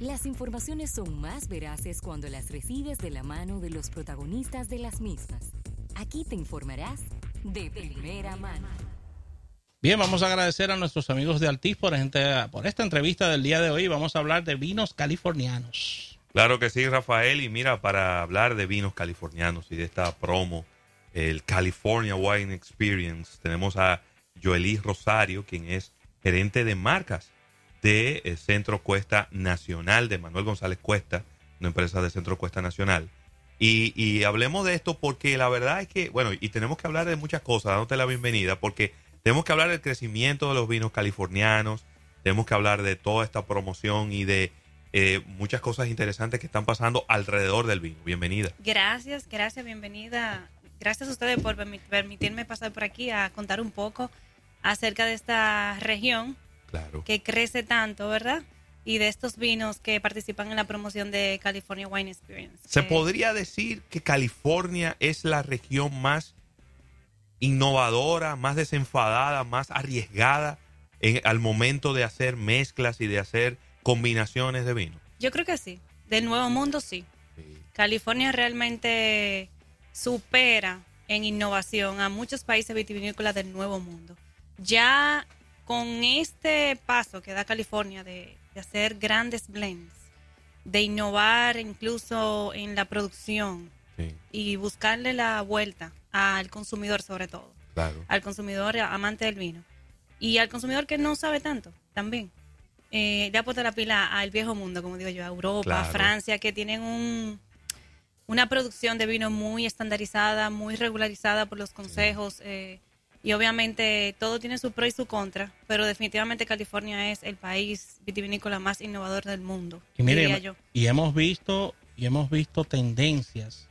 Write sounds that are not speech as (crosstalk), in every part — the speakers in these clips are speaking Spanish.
Las informaciones son más veraces cuando las recibes de la mano de los protagonistas de las mismas. Aquí te informarás de primera mano. Bien, vamos a agradecer a nuestros amigos de Altis por, por esta entrevista del día de hoy. Vamos a hablar de vinos californianos. Claro que sí, Rafael. Y mira, para hablar de vinos californianos y de esta promo, el California Wine Experience, tenemos a Joelí Rosario, quien es gerente de marcas de eh, Centro Cuesta Nacional, de Manuel González Cuesta, una empresa de Centro Cuesta Nacional. Y, y, hablemos de esto porque la verdad es que, bueno, y tenemos que hablar de muchas cosas, dándote la bienvenida, porque tenemos que hablar del crecimiento de los vinos californianos, tenemos que hablar de toda esta promoción y de eh, muchas cosas interesantes que están pasando alrededor del vino. Bienvenida. Gracias, gracias, bienvenida. Gracias a ustedes por permitirme pasar por aquí a contar un poco acerca de esta región claro. que crece tanto, ¿verdad? Y de estos vinos que participan en la promoción de California Wine Experience. ¿Se podría decir que California es la región más innovadora, más desenfadada, más arriesgada en, al momento de hacer mezclas y de hacer combinaciones de vino? Yo creo que sí. Del Nuevo Mundo sí. California realmente supera en innovación a muchos países vitivinícolas del Nuevo Mundo. Ya con este paso que da California de, hacer grandes blends, de innovar incluso en la producción y buscarle la vuelta al consumidor sobre todo, al consumidor amante del vino. Y al consumidor que no sabe tanto también. Eh, le aporta la pila al viejo mundo, como digo yo, a Europa, a Francia, que tienen un, una producción de vino muy estandarizada, muy regularizada por los consejos. Eh, y obviamente todo tiene su pro y su contra, pero definitivamente California es el país vitivinícola más innovador del mundo. Y mire, y hemos visto y hemos visto tendencias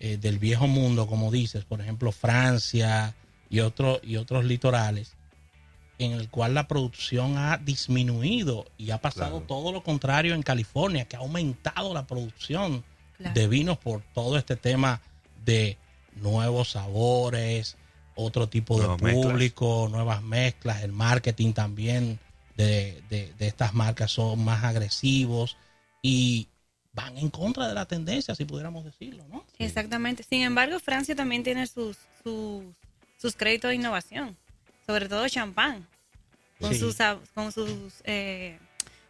eh, del viejo mundo, como dices, por ejemplo Francia y otros y otros litorales, en el cual la producción ha disminuido y ha pasado todo lo contrario en California, que ha aumentado la producción de vinos por todo este tema de nuevos sabores, otro tipo de público, nuevas mezclas, el marketing también de, de, estas marcas son más agresivos y van en contra de la tendencia, si pudiéramos decirlo, ¿no? Exactamente. Sin embargo, Francia también tiene sus, sus, sus créditos de innovación, sobre todo champán, con sus, con sus eh,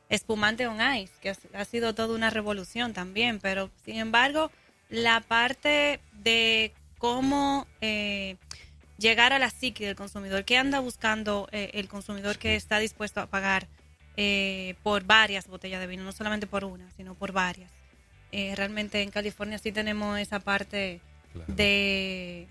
espumantes on ice, que ha sido toda una revolución también, pero sin embargo, la parte de cómo... Eh, llegar a la psique del consumidor. ¿Qué anda buscando eh, el consumidor que está dispuesto a pagar eh, por varias botellas de vino? No solamente por una, sino por varias. Eh, realmente en California sí tenemos esa parte de,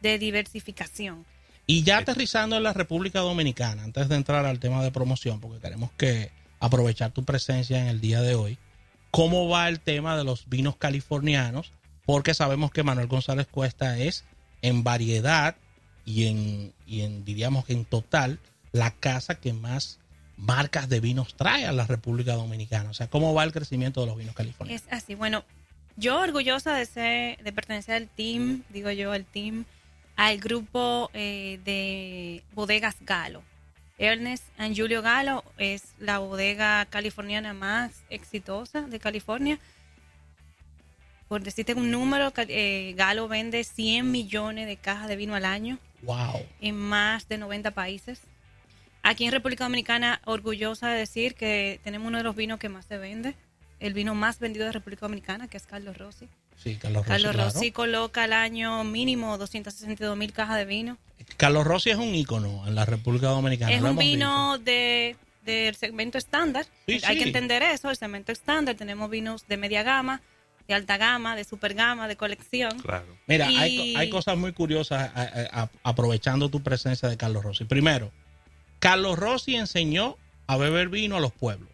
de diversificación. Y ya aterrizando en la República Dominicana, antes de entrar al tema de promoción, porque queremos que aprovechar tu presencia en el día de hoy, ¿cómo va el tema de los vinos californianos? Porque sabemos que Manuel González Cuesta es en variedad y en, y en diríamos que en total, la casa que más marcas de vinos trae a la República Dominicana. O sea, ¿cómo va el crecimiento de los vinos californianos? Es así. Bueno, yo orgullosa de ser, de pertenecer al team, digo yo, al team, al grupo eh, de bodegas Galo. Ernest and Julio Galo es la bodega californiana más exitosa de California. Por decirte un número, eh, Galo vende 100 millones de cajas de vino al año. Wow. En más de 90 países. Aquí en República Dominicana, orgullosa de decir que tenemos uno de los vinos que más se vende, el vino más vendido de República Dominicana, que es Carlos Rossi. Sí, Carlos Rossi. Carlos Rossi coloca al año mínimo 262 mil cajas de vino. Carlos Rossi es un ícono en la República Dominicana. Es un vino de, del segmento estándar. Hay que entender eso, el segmento estándar. Tenemos vinos de media gama, de alta gama, de super gama, de colección. Claro. Mira, hay, cosas muy curiosas aprovechando tu presencia de Carlos Rossi. Primero, Carlos Rossi enseñó a beber vino a los pueblos.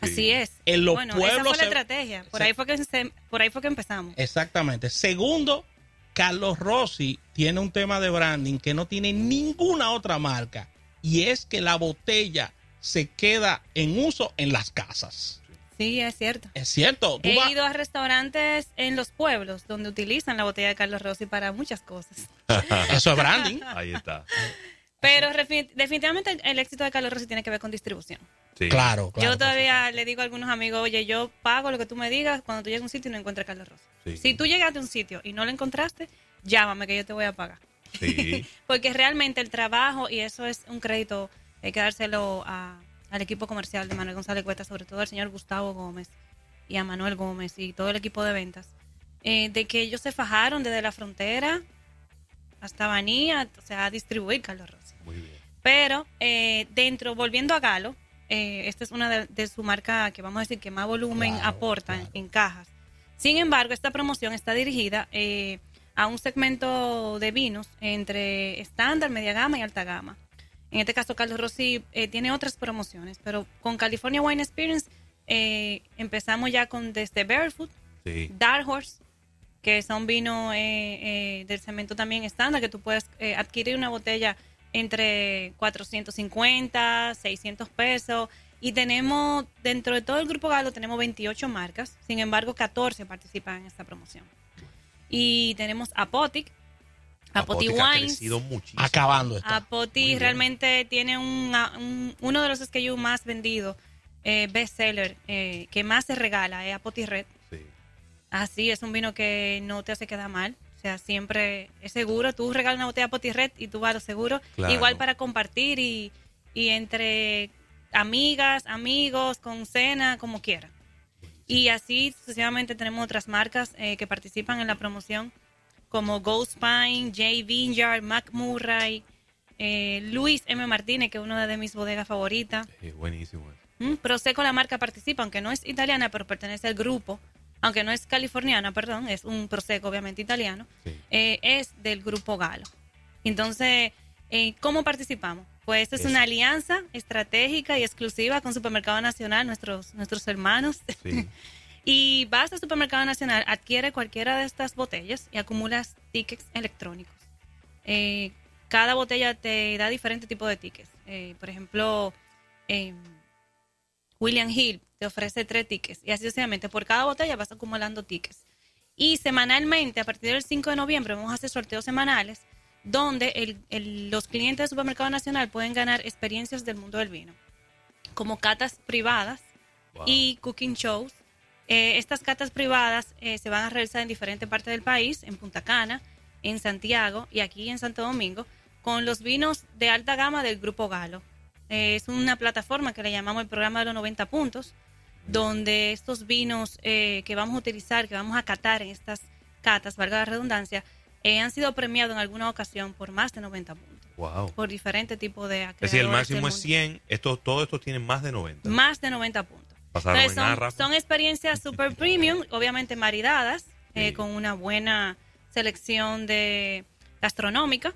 Así es. En los bueno, pueblos. Esa fue la estrategia. Por, ahí fue que por ahí fue que empezamos. Exactamente. Segundo, Carlos Rossi tiene un tema de branding que no tiene ninguna otra marca. Y es que la botella se queda en uso en las casas. Sí, es cierto. Es cierto. He ido a restaurantes en los pueblos donde utilizan la botella de Carlos Rossi para muchas cosas. (laughs) Eso es branding. (laughs) Ahí está. Pero definitivamente el éxito de Carlos Rossi tiene que ver con distribución. Sí. Claro, claro. yo todavía le digo a algunos amigos, oye, yo pago lo que tú me digas cuando tú llegues a un sitio y no encuentres Carlos Rosa. Sí. Si tú llegaste a un sitio y no lo encontraste, llámame que yo te voy a pagar. Sí. (laughs) Porque realmente el trabajo, y eso es un crédito, hay que dárselo a- al equipo comercial de Manuel González Cuesta, sobre todo al señor Gustavo Gómez y a Manuel Gómez y todo el equipo de ventas, eh, de que ellos se fajaron desde la frontera hasta Banía, o sea, a distribuir Carlos Rossi. Muy bien. Pero eh, dentro, volviendo a Galo, eh, esta es una de, de su marca que vamos a decir que más volumen Claro, aporta claro. en cajas. Sin embargo, esta promoción está dirigida eh, a un segmento de vinos entre estándar, media gama y alta gama. En este caso, Carlos Rossi eh, tiene otras promociones, pero con California Wine Experience eh, empezamos ya con desde Barefoot, Sí. Dark Horse, que son vinos eh, eh, del cemento también estándar, que tú puedes eh, adquirir una botella entre 450, 600 pesos. Y tenemos, dentro de todo el grupo Galo, tenemos 28 marcas. Sin embargo, 14 participan en esta promoción. Y tenemos Apotic, Apoti ha Wines. muchísimo. Acabando esto. Apoti realmente tiene un, un- uno de los SKU más vendidos, eh, bestseller, eh, que más se regala, es Apoti Red. Sí. Así, es un vino que no te hace quedar mal. O sea, siempre es seguro. Tú regalas una botella Poti Red y tú vas a lo seguro. Claro. Igual para compartir y, y entre amigas, amigos, con cena, como quiera. Y así sucesivamente tenemos otras marcas eh, que participan en la promoción, como Ghost Pine, J. Vineyard, Mac Murray, eh, Luis M. Martínez, que es una de mis bodegas favoritas. Sí, buenísimo. Mm, Prosecco la marca participa, aunque no es italiana, pero pertenece al grupo, aunque no es californiana, perdón, es un Prosecco obviamente italiano, Sí. eh, es del grupo Galo. Entonces, eh, ¿cómo participamos? Pues esta es una alianza estratégica y exclusiva con Supermercado Nacional, nuestros, nuestros hermanos. Sí. (laughs) Y vas al Supermercado Nacional, adquiere cualquiera de estas botellas y acumulas tickets electrónicos. Eh, cada botella te da diferente tipo de tickets. Eh, por ejemplo, eh, William Hill te ofrece tres tickets y así sucesivamente. Por cada botella vas acumulando tickets. Y semanalmente, a partir del 5 de noviembre, vamos a hacer sorteos semanales donde el- el- los clientes del Supermercado Nacional pueden ganar experiencias del mundo del vino, como catas privadas Wow. y cooking shows. Eh, estas catas privadas eh, se van a realizar en diferentes partes del país, en Punta Cana, en Santiago y aquí en Santo Domingo, con los vinos de alta gama del Grupo Galo. Eh, es una plataforma que le llamamos el programa de los 90 puntos, donde estos vinos que vamos a utilizar, que vamos a catar en estas catas, valga la redundancia, han sido premiados en alguna ocasión por más de 90 puntos, Wow. por diferentes tipos de Es decir, el máximo es mundo. 100. Esto, todo esto tiene más de 90. Más de 90 puntos. Pasaron Entonces, en son, Arra. son experiencias super premium, obviamente maridadas, eh, Sí. con una buena selección de gastronómica.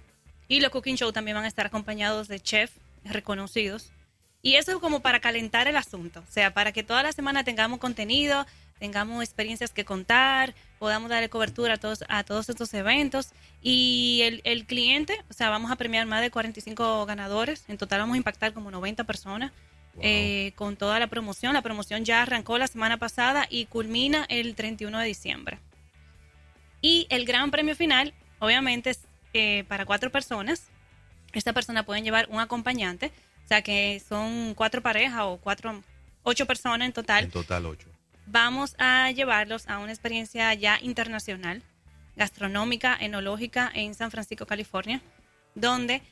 Y los cooking show también van a estar acompañados de chefs reconocidos. Y eso es como para calentar el asunto, o sea, para que toda la semana tengamos contenido, tengamos experiencias que contar, podamos darle cobertura a todos, a todos estos eventos. Y el, el cliente, o sea, vamos a premiar más de 45 ganadores, en total vamos a impactar como 90 personas Wow. eh, con toda la promoción. La promoción ya arrancó la semana pasada y culmina el 31 de diciembre. Y el gran premio final, obviamente, es eh, para cuatro personas. Esta persona pueden llevar un acompañante, o sea que son cuatro parejas o cuatro, ocho personas en total En total 8. vamos a llevarlos a una experiencia ya internacional, gastronómica, enológica en San Francisco, California, donde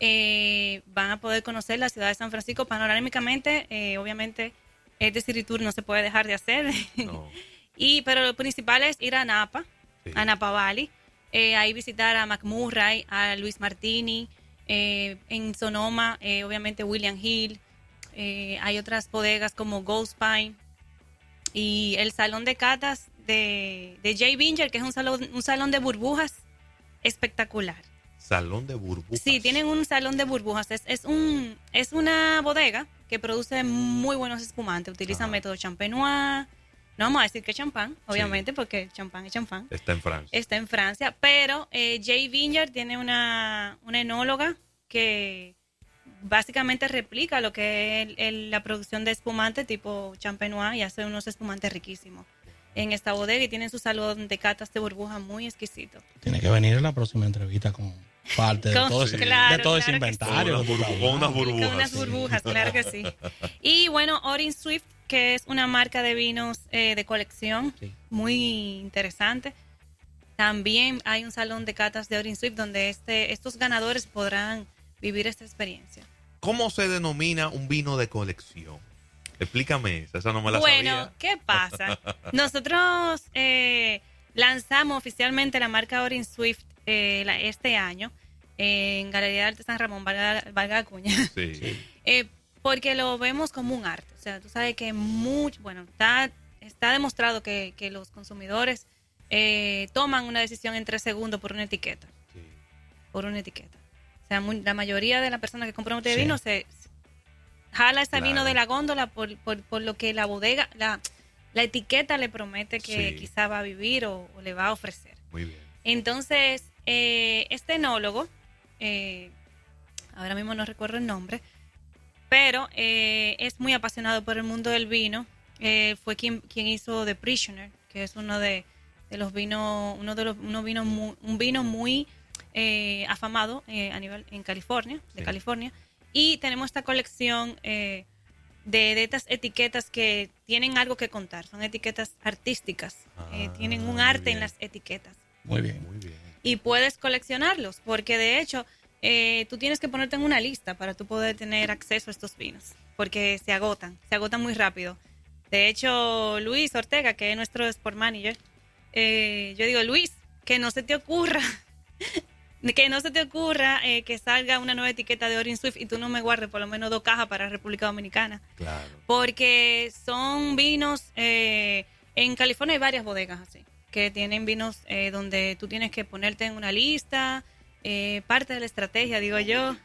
eh, van a poder conocer la ciudad de San Francisco panorámicamente. eh, obviamente, este City Tour no se puede dejar de hacer. No. (laughs) y, pero lo principal es ir a Napa, Sí. a Napa Valley, eh, ahí visitar a McMurray, a Luis Martini, en Sonoma, obviamente William Hill, hay otras bodegas como Ghost Pine y el salón de catas de, de Jay Binger, que es un salón, un salón de burbujas espectacular. Salón de burbujas. Sí, tienen un salón de burbujas. Es, es, un, es una bodega que produce muy buenos espumantes. Utilizan Ajá. método champenois. No vamos a decir que champán, obviamente, porque champán es champán. Está en Francia. Está en Francia, pero eh, Jay Vineyard tiene una, una enóloga que básicamente replica lo que es el- el- la producción de espumante tipo champenois y hace unos espumantes riquísimos en esta bodega y tienen su salón de catas de burbuja muy exquisito. Tiene que venir en la próxima entrevista con, parte de Con- todo ese, claro, de todo ese claro que inventario. Con unas burbu- con unas burbujas. Con unas sí. burbujas, claro que sí. Y bueno, Orin Swift, que es una marca de vinos eh, de colección Sí. muy interesante. También hay un salón de catas de Orin Swift donde este, estos ganadores podrán vivir esta experiencia. ¿Cómo se denomina un vino de colección? Explícame esa, esa no me la Bueno, sabía. ¿qué pasa? (laughs) Nosotros eh, lanzamos oficialmente la marca Orin Swift eh, la- este año en Galería de Arte San Ramón, valga, valga la cuña. Sí. (laughs) Eh, porque lo vemos como un arte. O sea, tú sabes que mucho, bueno, está, está demostrado que, que los consumidores eh, toman una decisión en tres segundos por una etiqueta. sí. Por una etiqueta. O sea, muy- la mayoría de las personas que compran un botella de Sí. vino se se jala ese Claro. vino de la góndola por, por, por lo que la bodega, la, la etiqueta le promete que Sí. quizá va a vivir o, o le va a ofrecer. Muy bien. Entonces, eh, este enólogo, eh, ahora mismo no recuerdo el nombre, pero eh, es muy apasionado por el mundo del vino. Eh, fue quien, quien hizo The Prisoner, que es uno de, de los vinos, uno de los unos vinos muy- un vino muy eh, afamado eh, a nivel en California, de Sí. California. Y tenemos esta colección eh, de, de estas etiquetas que tienen algo que contar, son etiquetas artísticas, eh, Ah, tienen un arte en las etiquetas Muy bien. Muy bien. Y puedes coleccionarlos, porque de hecho eh, tú tienes que ponerte en una lista para tú poder tener acceso a estos vinos, porque se agotan, se agotan muy rápido. De hecho, Luis Ortega, que es nuestro Sport Manager, eh, yo digo, Luis, que no se te ocurra, (laughs) que no se te ocurra eh, que salga una nueva etiqueta de Orin Swift y tú no me guardes por lo menos dos cajas para República Dominicana Claro. porque son vinos, eh, en California hay varias bodegas así, que tienen vinos eh, donde tú tienes que ponerte en una lista, eh, parte de la estrategia, digo yo,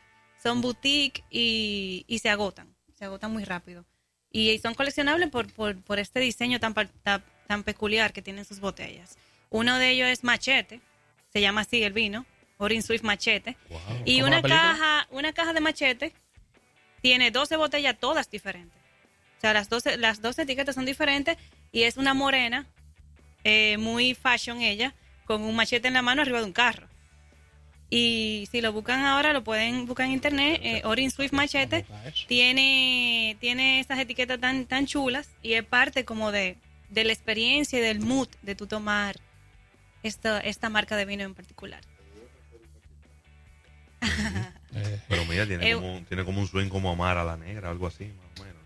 son boutique y, y se agotan, se agotan muy rápido. Y son coleccionables por, por, por este diseño tan, par- ta- tan peculiar que tienen sus botellas. Uno de ellos es Machete, se llama así el vino, Orin Swift Machete. Wow. Y una caja, una caja de machete tiene 12 botellas todas diferentes. O sea, las 12, las 12 etiquetas son diferentes y es una morena, eh, muy fashion ella, con un machete en la mano arriba de un carro. Y si lo buscan ahora, lo pueden buscar en internet, eh, Orin Swift Machete. Tiene, tiene estas etiquetas tan, tan chulas y es parte como de, de la experiencia y del mood de tu tomar esta, esta marca de vino en particular. (laughs) Pero mira, tiene, Eh, como, tiene como un swing como Amar a la negra, algo así, más o menos.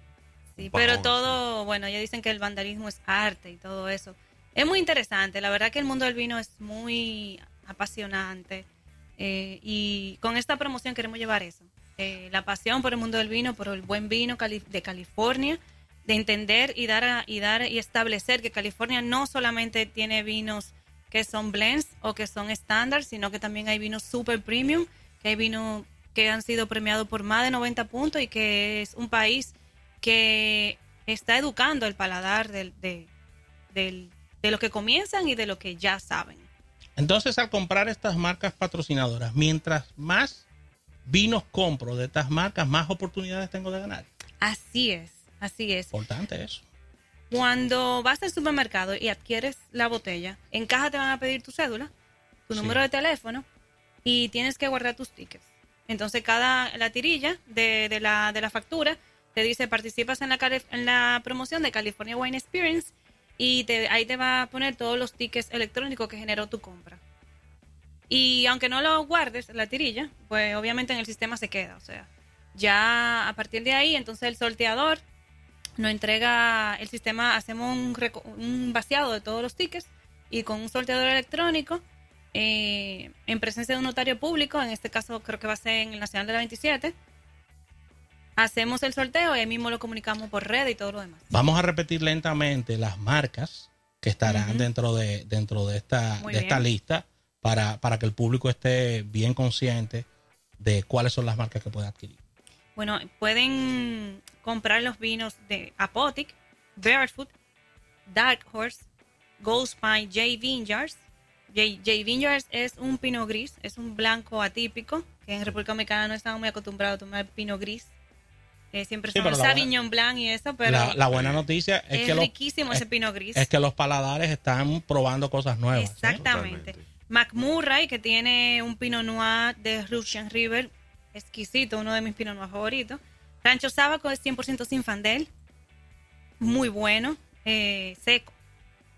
Sí, pero todo, bueno, ellos dicen que el vandalismo es arte y todo eso. Es muy interesante, la verdad que el mundo del vino es muy apasionante eh, y con esta promoción queremos llevar eso, eh, la pasión por el mundo del vino, por el buen vino cali- de California, de entender y dar, a- y dar y establecer que California no solamente tiene vinos que son blends o que son estándar, sino que también hay vinos super premium, que hay vinos que han sido premiados por más de 90 puntos y que es un país que está educando el paladar del, de, del- de lo que comienzan y de lo que ya saben. Entonces, al comprar estas marcas patrocinadoras, mientras más vinos compro de estas marcas, más oportunidades tengo de ganar. Así es, así es. Importante eso. Cuando vas al supermercado y adquieres la botella, en caja te van a pedir tu cédula, tu Sí. número de teléfono y tienes que guardar tus tickets. Entonces, cada la tirilla de, de la, de la factura te dice participas en la, cali- en la promoción de California Wine Experience y te, ahí te va a poner todos los tickets electrónicos que generó tu compra. Y aunque no lo guardes, la tirilla, pues obviamente en el sistema se queda. O sea, ya a partir de ahí, entonces el sorteador nos entrega el sistema, hacemos un, un vaciado de todos los tickets y con un sorteador electrónico, eh, en presencia de un notario público, en este caso creo que va a ser en el Nacional de la 27, hacemos el sorteo y ahí mismo lo comunicamos por red y todo lo demás. Vamos a repetir lentamente las marcas que estarán dentro de dentro de esta Muy de esta lista para, para que el público esté bien consciente de cuáles son las marcas que puede adquirir. Bueno, pueden comprar los vinos de Apotic, Barefoot, Dark Horse, Gold Spine, J. Vineyards. J. J. Vineyards es un pino gris, es un blanco atípico, que en República Dominicana no estamos muy acostumbrados a tomar pino gris. Eh, siempre Sí, son pero los la buena- Sauvignon Blanc y eso, pero la, la buena noticia es, es, que riquísimo es, ese pino gris. es que los paladares están probando cosas nuevas. Exactamente. Totalmente. McMurray, que tiene un Pinot Noir de Russian River, exquisito, uno de mis Pinot Noir favoritos. Rancho Sábaco es 100% Sinfandel, muy bueno, eh, seco,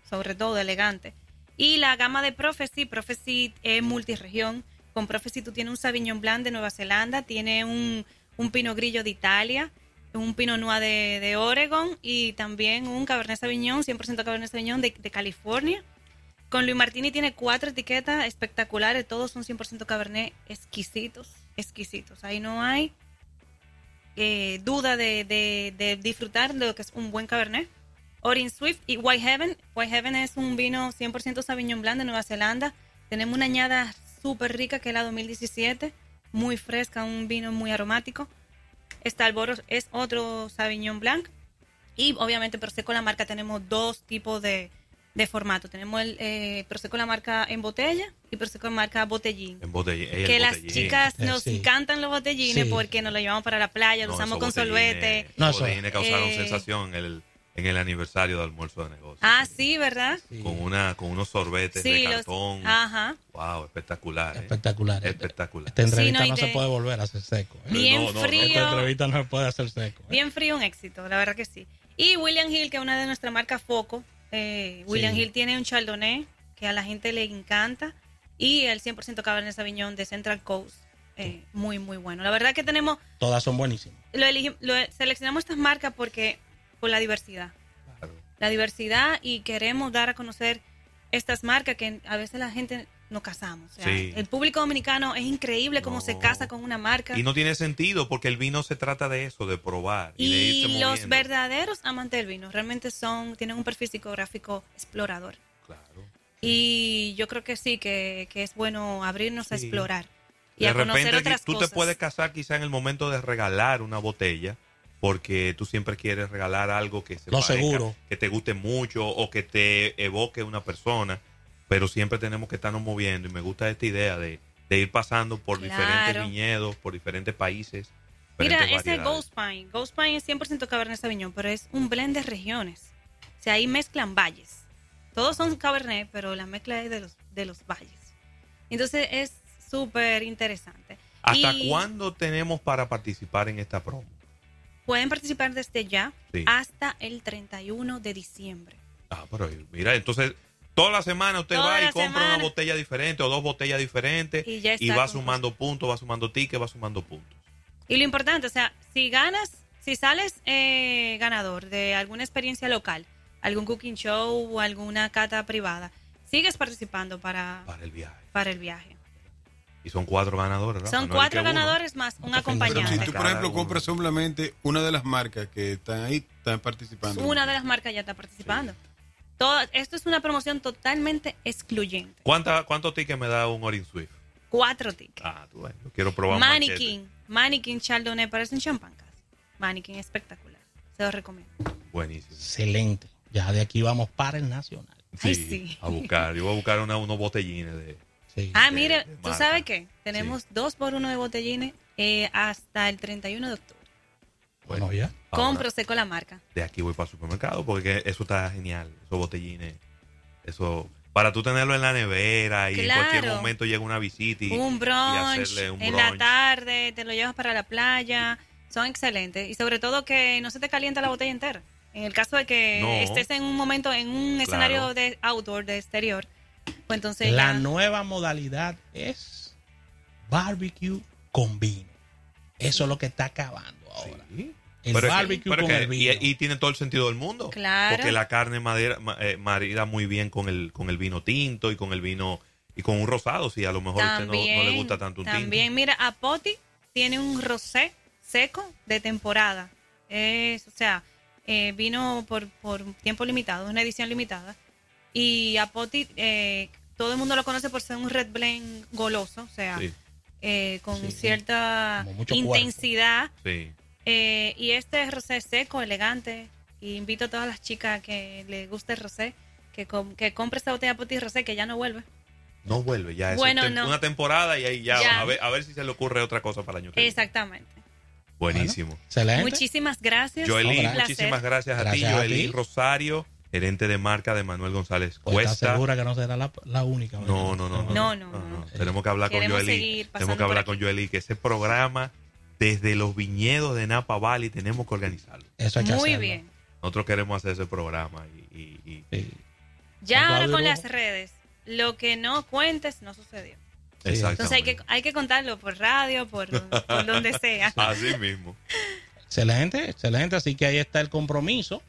sobre todo elegante. Y la gama de Prophecy, Prophecy es multiregión. Con Prophecy tú tienes un Sauvignon Blanc de Nueva Zelanda, tiene un, un Pinot Grillo de Italia, un Pinot Noir de, de Oregon y también un Cabernet Sauvignon, 100% Cabernet Sauvignon de, de California. Con Luis Martini tiene cuatro etiquetas espectaculares, todos son 100% Cabernet, exquisitos, exquisitos. Ahí no hay eh, duda de, de- de disfrutar de lo que es un buen Cabernet. Orin Swift y White Heaven. White Heaven es un vino 100% Sauvignon Blanc de Nueva Zelanda. Tenemos una añada súper rica que es la 2017, muy fresca, un vino muy aromático. Stalboro es otro Sauvignon Blanc. Y obviamente Prosecco la marca tenemos dos tipos de, de formato. Tenemos el eh, Prosecco la marca en botella y Prosecco la marca botellín. En el Que las chicas Eh, nos sí. encantan los botellines Sí. porque nos lo llevamos para la playa, lo No, usamos con botellines- solvete. No, botellines causaron Eh, sensación en el, en el aniversario de almuerzo de negocio. Ah, sí, ¿verdad? Sí. Con, una, con unos sorbetes de Sí, los- cartón. Ajá. Wow, espectacular. ¿eh? Espectacular. Espectacular. Esta entrevista Sí, no, se de- puede volver a hacer seco. ¿eh? Bien No, no, no. frío. Esta entrevista no se puede hacer seco. ¿eh? Bien frío, un éxito, la verdad que sí. Y William Hill, que es una de nuestras marcas Foco. eh, William Sí. Hill tiene un Chardonnay que a la gente le encanta. Y el 100% Cabernet Sauvignon de Central Coast. eh, muy, muy bueno. La verdad que tenemos, Todas son buenísimas. lo, elegim- lo seleccionamos estas marcas porque por la diversidad. Claro. La diversidad y queremos dar a conocer estas marcas que a veces la gente nos casamos. O sea, Sí. El público dominicano es increíble cómo No. se casa con una marca. Y no tiene sentido porque el vino se trata de eso, de probar. Y, de Y irse los moviendo. verdaderos amantes del vino realmente son, tienen un perfil psicográfico explorador. Claro. Y yo creo que sí, que, que es bueno abrirnos a explorar y de a conocer repente otras tú cosas. te puedes casar quizá en el momento de regalar una botella porque tú siempre quieres regalar algo que se Lo parezca, seguro. que te guste mucho o que te evoque una persona, pero siempre tenemos que estarnos moviendo y me gusta esta idea de, de ir pasando por Claro. diferentes viñedos, por diferentes países. Mira, ese. Ghost Pine, Ghost Pine es 100% Cabernet Sauvignon, pero es un blend de regiones. O sea, ahí mezclan valles. Todos son Cabernet, pero la mezcla es de los, de los valles. Entonces es súper interesante. ¿Hasta Y cuándo tenemos para participar en esta promo? Pueden participar desde ya Sí. hasta el 31 de diciembre. Ah, pero mira, entonces toda la semana usted Toda va y compra una semana. botella diferente o dos botellas diferentes Y ya está va sumando puntos, va sumando tickets, va sumando puntos. Y lo importante, o sea, si ganas, si sales eh, ganador de alguna experiencia local, algún cooking show o alguna cata privada, sigues participando para, para el viaje. para el viaje. Y son cuatro ganadores, ¿verdad? Son No es cuatro uno. ganadores más un Pero si acompañante. tú, por ejemplo, compras solamente una de las marcas que están ahí, están participando. Una de las marcas ya está participando. Todo, esto es una promoción totalmente excluyente. ¿Cuánta, ¿Cuántos tickets me da un Orin Swift? Cuatro tickets. Ah, tú ves, yo quiero probar un Mannequin, Mannequin Chardonnay, parece un champán casi. Mannequin espectacular. Se lo recomiendo. Buenísimo. Excelente. Ya de aquí vamos para el nacional. Ay, sí. A buscar. Yo voy a buscar una- unos botellines de. Sí. Ah, mire, ¿tú marca. sabes qué? Tenemos dos por uno de botellines eh, hasta el 31 de octubre. bueno, ya. ahora, Con la marca. De aquí voy para el supermercado porque eso está genial. Esos botellines. Eso. Para tú tenerlo en la nevera y en cualquier momento llega una visita y, un y brunch hacerle un en la tarde, te lo llevas para la playa. Son excelentes. Y sobre todo que no se te calienta la botella entera. En el caso de que No. estés en un momento, en un Claro. escenario de outdoor, de exterior, pues entonces La ya- nueva modalidad es barbecue con vino. Eso es lo que está acabando ahora. Sí. El Pero es que- barbecue pero con que- el vino. Y, y tiene todo el sentido del mundo. Claro. Porque la carne madera, ma- eh, marida muy bien con el, con el vino tinto y con el vino y con un rosado, si a lo mejor a usted no, no le gusta tanto un También, tinto. mira, Apoti tiene un rosé seco de temporada. Es, o sea, eh, vino por, por tiempo limitado, una edición limitada. Y Apoti, eh, todo el mundo lo conoce por ser un red blend goloso, o sea, Sí, eh, con Sí, cierta intensidad. sí. Eh, y este es rosé seco, elegante. Y invito a todas las chicas que les guste el rosé, que, com- que compre esta botella de Apoti rosé, que ya no vuelve. No vuelve ya. Es Bueno, tem- no. una temporada y ahí ya, Ya. A, ver, a ver si se le ocurre otra cosa para el año que viene. Exactamente. Buenísimo. Excelente. Muchísimas gracias. Joelí, Un placer. muchísimas gracias a Gracias ti, a Joelí ti. Rosario, gerente de marca de Manuel González Pues ¿Estás Cuesta. segura que no será la, la única? No, no, no, no. No, no, no. Tenemos que hablar con Queremos pasando Tenemos que hablar con Joely, que ese programa, desde los viñedos de Napa Valley, tenemos que organizarlo. Eso hay que Muy hacerlo. bien. Nosotros queremos hacer ese programa y, y- y- Sí. Ya ahora con las redes, lo que no cuentes no sucedió. Sí, Entonces hay que, hay que contarlo por radio, por, por donde (laughs) sea. Así mismo. Excelente, excelente. Así que ahí está el compromiso.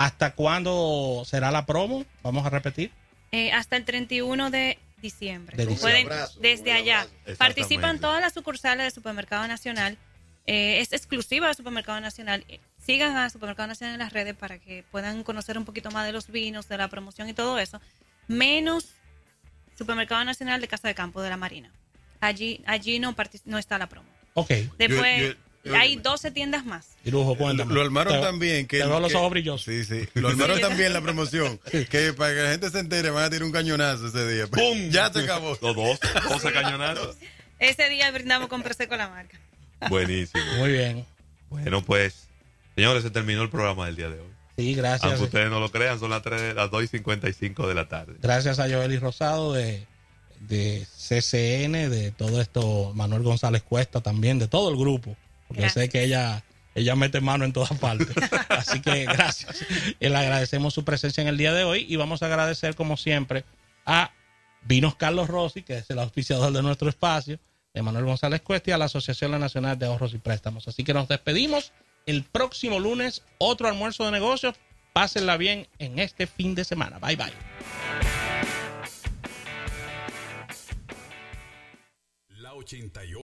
¿Hasta cuándo será la promo? Vamos a repetir. Eh, hasta el 31 de diciembre. De diciembre. Pueden, Un abrazo, desde allá. Participan todas las sucursales del Supermercado Nacional. Eh, es exclusiva del Supermercado Nacional. Eh, Sigan a Supermercado Nacional en las redes para que puedan conocer un poquito más de los vinos, de la promoción y todo eso. Menos Supermercado Nacional de Casa de Campo de la Marina. Allí, allí no, está la promo. Ok. Después yo- yo- hay 12 tiendas más. Y lujo, Lo, cuéntame. lo armaron Te- también. Que te veo los ojos brillosos. Sí, sí. Lo armaron (laughs) también la promoción. Que para que la gente se entere van a tirar un cañonazo ese día. (laughs) ¡Pum! Ya se acabó. Los dos, 12 cañonazos. (laughs) Ese día brindamos con Prosecco la marca. Buenísimo. Muy bien. Bueno, pues, señores, se terminó el programa del día de hoy. Sí, gracias. Aunque ustedes no lo crean, son las, 3, las 2 y 55 de la tarde. Gracias a Joely Rosado de, de CCN, de todo esto, Manuel González Cuesta también, de todo el grupo. Porque Gracias. sé que ella, ella mete mano en todas partes. (laughs) Así que gracias. Y le agradecemos su presencia en el día de hoy y vamos a agradecer, como siempre, a Vinos Carlos Rossi, que es el auspiciador de nuestro espacio, de Manuel González Cuesta y a la Asociación Nacional de Ahorros y Préstamos. Así que nos despedimos. El próximo lunes, otro almuerzo de negocios. Pásenla bien en este fin de semana. Bye bye. La 88.